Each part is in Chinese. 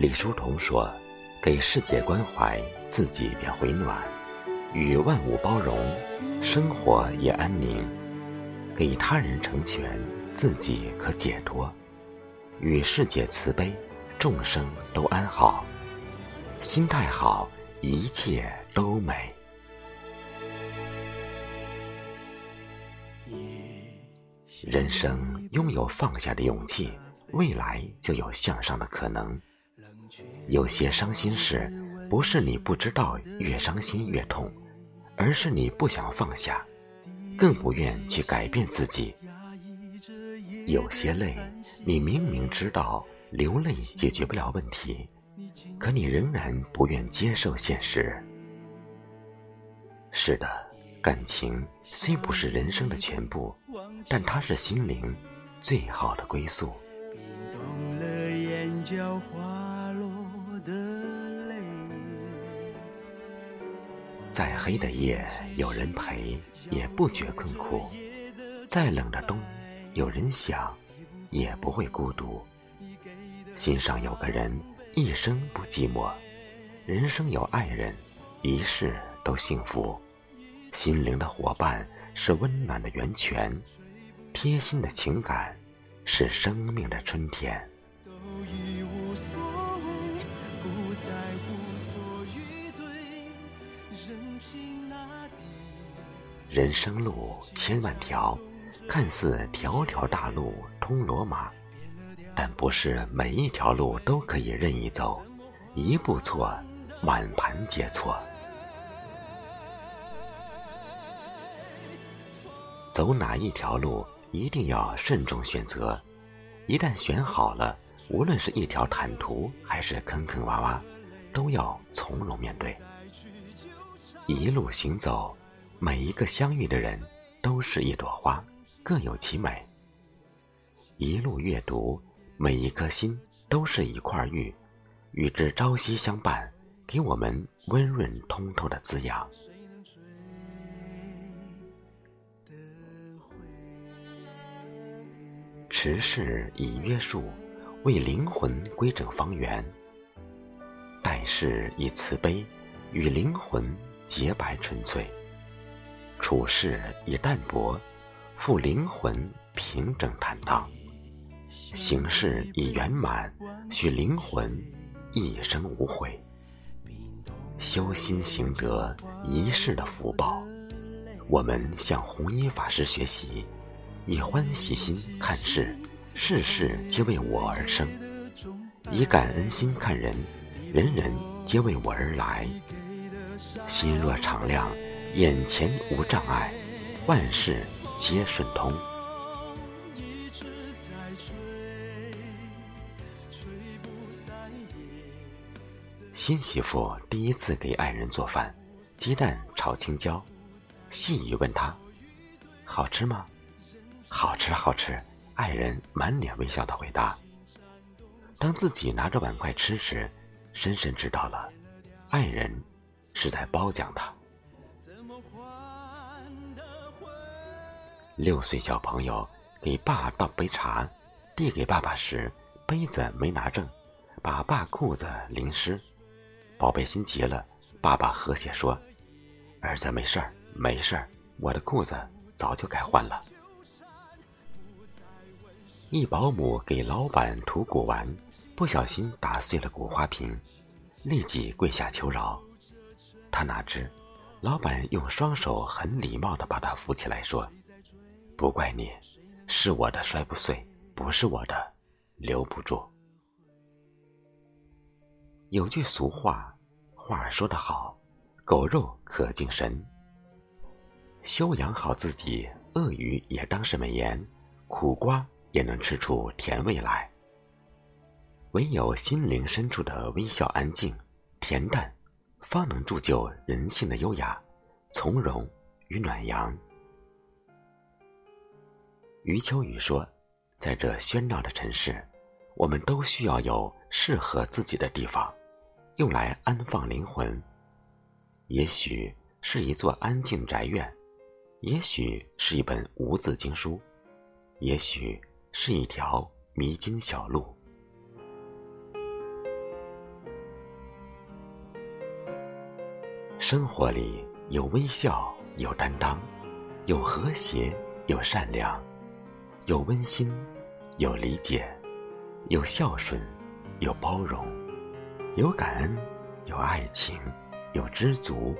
李叔同说：“给世界关怀，自己便回暖；与万物包容，生活也安宁；给他人成全，自己可解脱；与世界慈悲，众生都安好。心态好，一切都美。”人生拥有放下的勇气，未来就有向上的可能。有些伤心事，不是你不知道越伤心越痛，而是你不想放下，更不愿去改变自己。有些泪，你明明知道流泪解决不了问题，可你仍然不愿接受现实。是的，感情虽不是人生的全部。但它是心灵最好的归宿。再黑的夜有人陪，也不觉困苦；再冷的冬有人想，也不会孤独。心上有个人，一生不寂寞；人生有爱人，一世都幸福。心灵的伙伴是温暖的源泉。贴心的情感是生命的春天。人生路千万条，看似条条大路通罗马，但不是每一条路都可以任意走，一步错，满盘皆错。走哪一条路？一定要慎重选择，一旦选好了，无论是一条坦途还是坑坑洼洼，都要从容面对。一路行走，每一个相遇的人都是一朵花，各有其美。一路阅读，每一颗心都是一块玉，与之朝夕相伴，给我们温润通透的滋养。持世以约束，为灵魂规整方圆；待世以慈悲，与灵魂洁白纯粹；处事以淡泊，复灵魂平整坦荡；行事以圆满，许灵魂一生无悔。修心行德，一世的福报。我们向弘一法师学习。以欢喜心看事，事事皆为我而生；以感恩心看人，人人皆为我而来。心若敞亮，眼前无障碍，万事皆顺通。新媳妇第一次给爱人做饭，鸡蛋炒青椒，细雨问他：“好吃吗？”好吃好吃，爱人满脸微笑的回答。当自己拿着碗筷吃时，深深知道了，爱人是在褒奖他。六岁小朋友给爸倒杯茶，递给爸爸时，杯子没拿正，把爸裤子淋湿。宝贝心急了，爸爸和谐说：“儿子没事儿，没事儿，我的裤子早就该换了。”一保姆给老板涂古玩，不小心打碎了古花瓶，立即跪下求饶。他哪知，老板用双手很礼貌地把他扶起来，说：“不怪你，是我的摔不碎，不是我的留不住。”有句俗话，话说得好：“狗肉可敬神。”修养好自己，鳄鱼也当是美颜，苦瓜。也能吃出甜味来。唯有心灵深处的微笑、安静、恬淡，方能铸就人性的优雅、从容与暖阳。余秋雨说：“在这喧闹的城市，我们都需要有适合自己的地方，用来安放灵魂。也许是一座安静宅院，也许是一本无字经书，也许……”是一条迷津小路。生活里有微笑，有担当，有和谐，有善良，有温馨，有理解，有孝顺，有包容，有感恩，有爱情，有知足。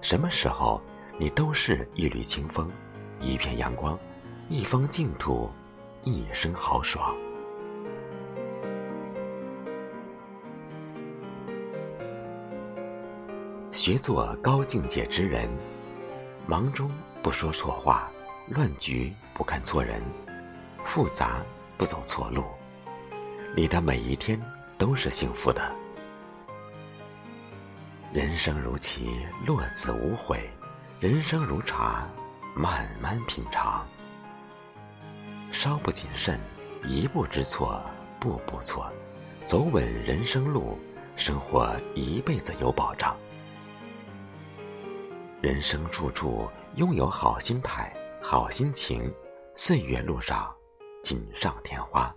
什么时候，你都是一缕清风，一片阳光，一方净土，一生豪爽。学做高境界之人，忙中不说错话，乱局不看错人，复杂不走错路，你的每一天都是幸福的。人生如棋，落子无悔；人生如茶，慢慢品尝。稍不谨慎，一步之错，步步错。走稳人生路，生活一辈子有保障。人生处处拥有好心态、好心情，岁月路上锦上添花。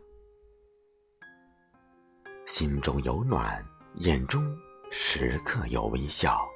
心中有暖，眼中时刻有微笑。